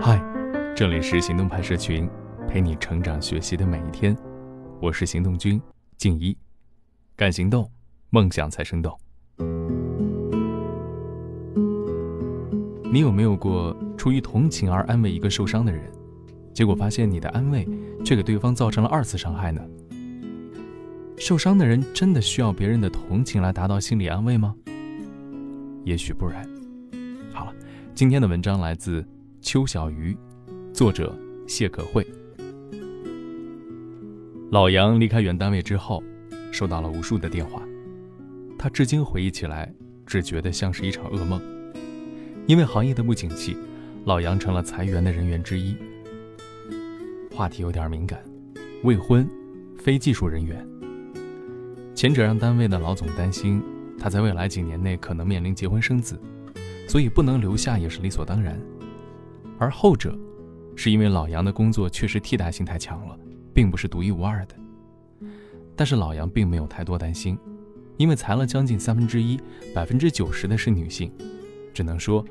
嗨，这里是行动派社群，陪你成长学习的每一天。我是行动君静一，敢行动，梦想才生动。你有没有过出于同情而安慰一个受伤的人，结果发现你的安慰却给对方造成了二次伤害呢？受伤的人真的需要别人的同情来达到心理安慰吗？也许不然。好了，今天的文章来自邱小鱼，作者谢可慧。老杨离开原单位之后，收到了无数的电话，他至今回忆起来，只觉得像是一场噩梦。因为行业的不景气，老杨成了裁员的人员之一。话题有点敏感，未婚，非技术人员。前者让单位的老总担心他在未来几年内可能面临结婚生子。所以不能留下也是理所当然，而后者，是因为老杨的工作确实替代性太强了，并不是独一无二的。但是老杨并没有太多担心，因为裁了将近三分之一，百分之九十的是女性，只能说，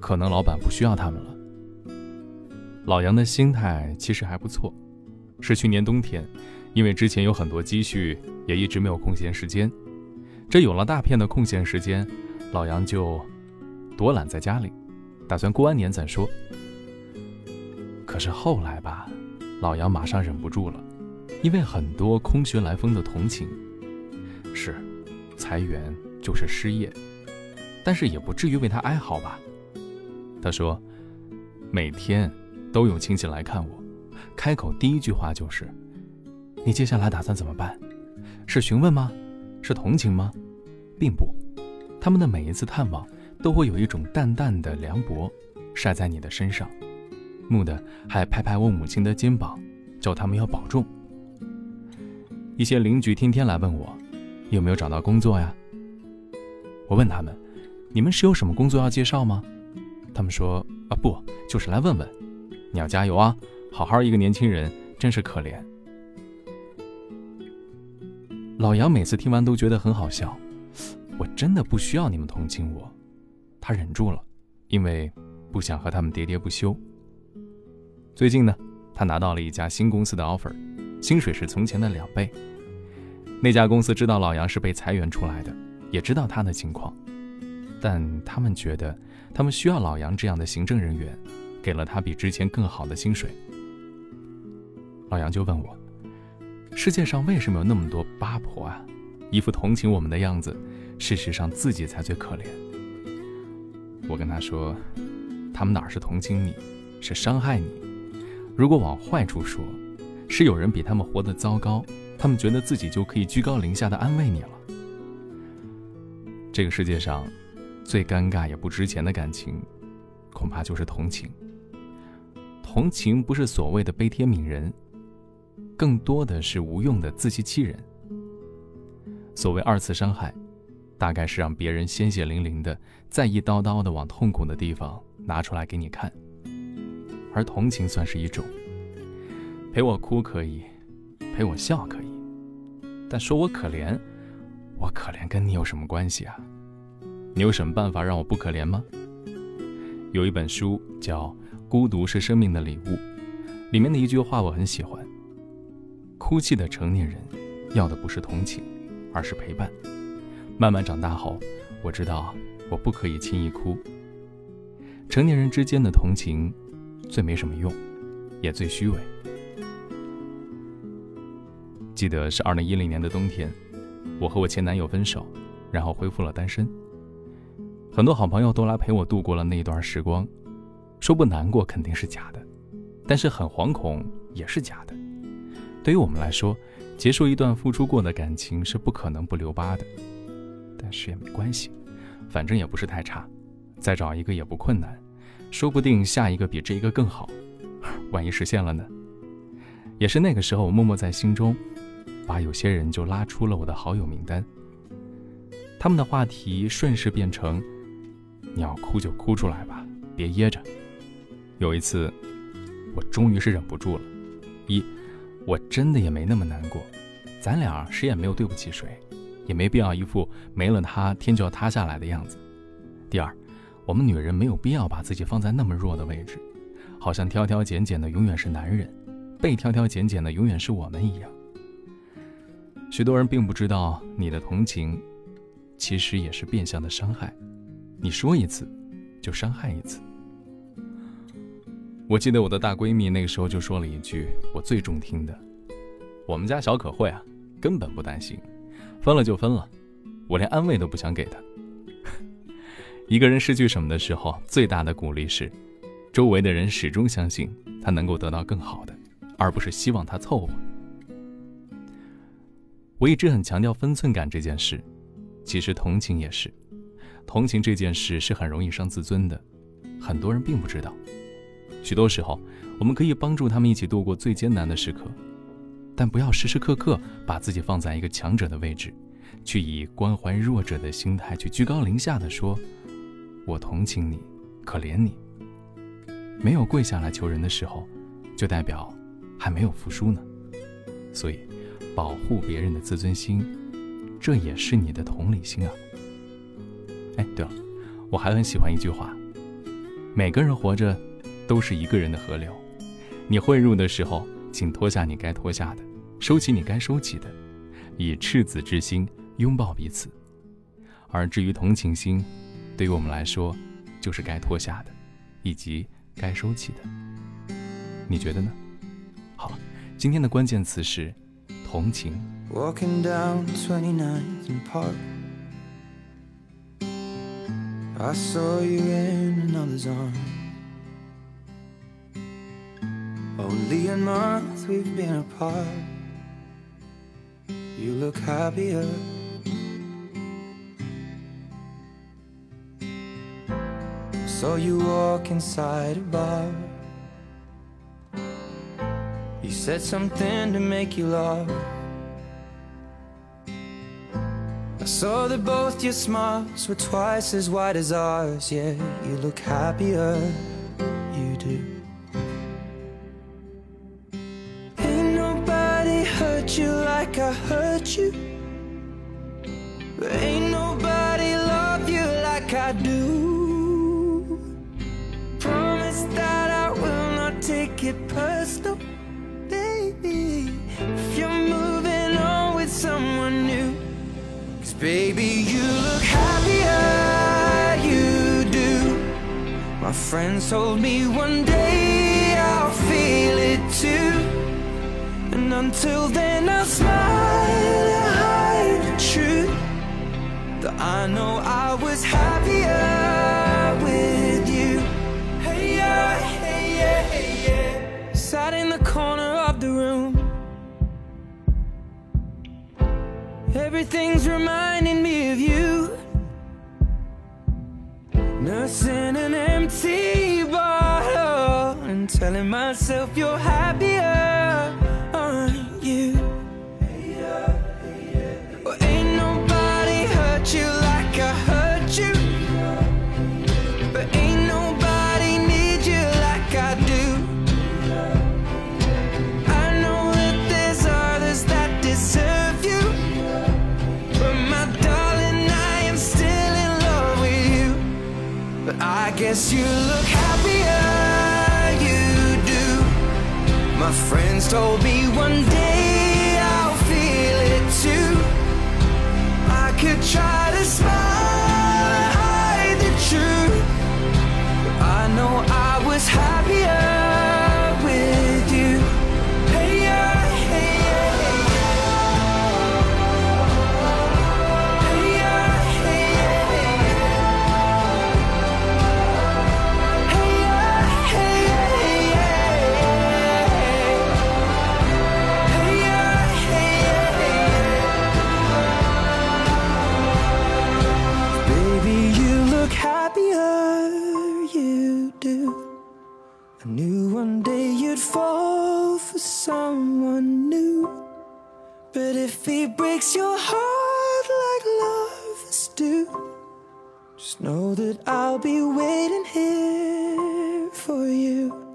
可能老板不需要他们了。老杨的心态其实还不错，是去年冬天，因为之前有很多积蓄，也一直没有空闲时间，这有了大片的空闲时间，老杨就。躲懒在家里，打算过完年再说。可是后来吧，老杨马上忍不住了，因为很多空穴来风的同情。是，裁员就是失业，但是也不至于为他哀嚎吧？他说，每天都有亲戚来看我，开口第一句话就是：“你接下来打算怎么办？”是询问吗？是同情吗？并不，他们的每一次探望。都会有一种淡淡的凉薄晒在你的身上，木的还拍拍我母亲的肩膀，叫他们要保重。一些邻居天天来问我，有没有找到工作呀？我问他们，你们是有什么工作要介绍吗？他们说啊不，就是来问问。你要加油啊，好好一个年轻人，真是可怜。老杨每次听完都觉得很好笑，我真的不需要你们同情我。他忍住了，因为不想和他们喋喋不休。最近呢，他拿到了一家新公司的 offer，薪水是从前的两倍。那家公司知道老杨是被裁员出来的，也知道他的情况，但他们觉得他们需要老杨这样的行政人员，给了他比之前更好的薪水。老杨就问我：世界上为什么有那么多八婆啊？一副同情我们的样子，事实上自己才最可怜。我跟他说：“他们哪是同情你，是伤害你。如果往坏处说，是有人比他们活得糟糕，他们觉得自己就可以居高临下的安慰你了。这个世界上，最尴尬也不值钱的感情，恐怕就是同情。同情不是所谓的悲天悯人，更多的是无用的自欺欺人。所谓二次伤害。”大概是让别人鲜血淋淋的，再一刀刀的往痛苦的地方拿出来给你看，而同情算是一种，陪我哭可以，陪我笑可以，但说我可怜，我可怜跟你有什么关系啊？你有什么办法让我不可怜吗？有一本书叫《孤独是生命的礼物》，里面的一句话我很喜欢：哭泣的成年人，要的不是同情，而是陪伴。慢慢长大后，我知道我不可以轻易哭。成年人之间的同情，最没什么用，也最虚伪。记得是二零一零年的冬天，我和我前男友分手，然后恢复了单身。很多好朋友都来陪我度过了那一段时光，说不难过肯定是假的，但是很惶恐也是假的。对于我们来说，结束一段付出过的感情是不可能不留疤的。但是也没关系，反正也不是太差，再找一个也不困难，说不定下一个比这一个更好，万一实现了呢？也是那个时候，我默默在心中，把有些人就拉出了我的好友名单。他们的话题顺势变成：你要哭就哭出来吧，别噎着。有一次，我终于是忍不住了：一，我真的也没那么难过，咱俩谁也没有对不起谁。也没必要一副没了他天就要塌下来的样子。第二，我们女人没有必要把自己放在那么弱的位置，好像挑挑拣拣的永远是男人，被挑挑拣拣的永远是我们一样。许多人并不知道，你的同情，其实也是变相的伤害。你说一次，就伤害一次。我记得我的大闺蜜那个时候就说了一句我最中听的：“我们家小可慧啊，根本不担心，分了就分了，我连安慰都不想给她。一个人失去什么的时候，最大的鼓励是，周围的人始终相信他能够得到更好的，而不是希望他凑合。我一直很强调分寸感这件事，其实同情也是，同情这件事是很容易伤自尊的，很多人并不知道。许多时候，我们可以帮助他们一起度过最艰难的时刻，但不要时时刻刻把自己放在一个强者的位置，去以关怀弱者的心态去居高临下的说：“我同情你，可怜你。”没有跪下来求人的时候，就代表还没有服输呢。所以，保护别人的自尊心，这也是你的同理心啊。哎，对了，我还很喜欢一句话：每个人活着。都是一个人的河流，你汇入的时候，请脱下你该脱下的，收起你该收起的，以赤子之心拥抱彼此。而至于同情心，对于我们来说，就是该脱下的，以及该收起的。你觉得呢？好了，今天的关键词是同情。Only a month we've been apart. You look happier. Saw you walk inside a bar. You said something to make you laugh. I saw that both your smiles were twice as wide as ours. Yeah, you look happier. You do. Ain't nobody hurt you like I hurt you ain't nobody love you like I do baby, you look happier, you do. My friends told me one day I'll feel it too. And until then I'll smile and hide the truth. That I know I was happier myself, you're happier, aren't you? Ain't nobody hurt you like I hurt you. But ain't nobody need you like I do. I know that there's others that deserve you. But my darling, I am still in love with you. But I guess you look My friends told me one day I'll feel it too. I could try to smile, I knew one day you'd fall for someone new. But if he breaks your heart like lovers do Just know that I'll be waiting here for you.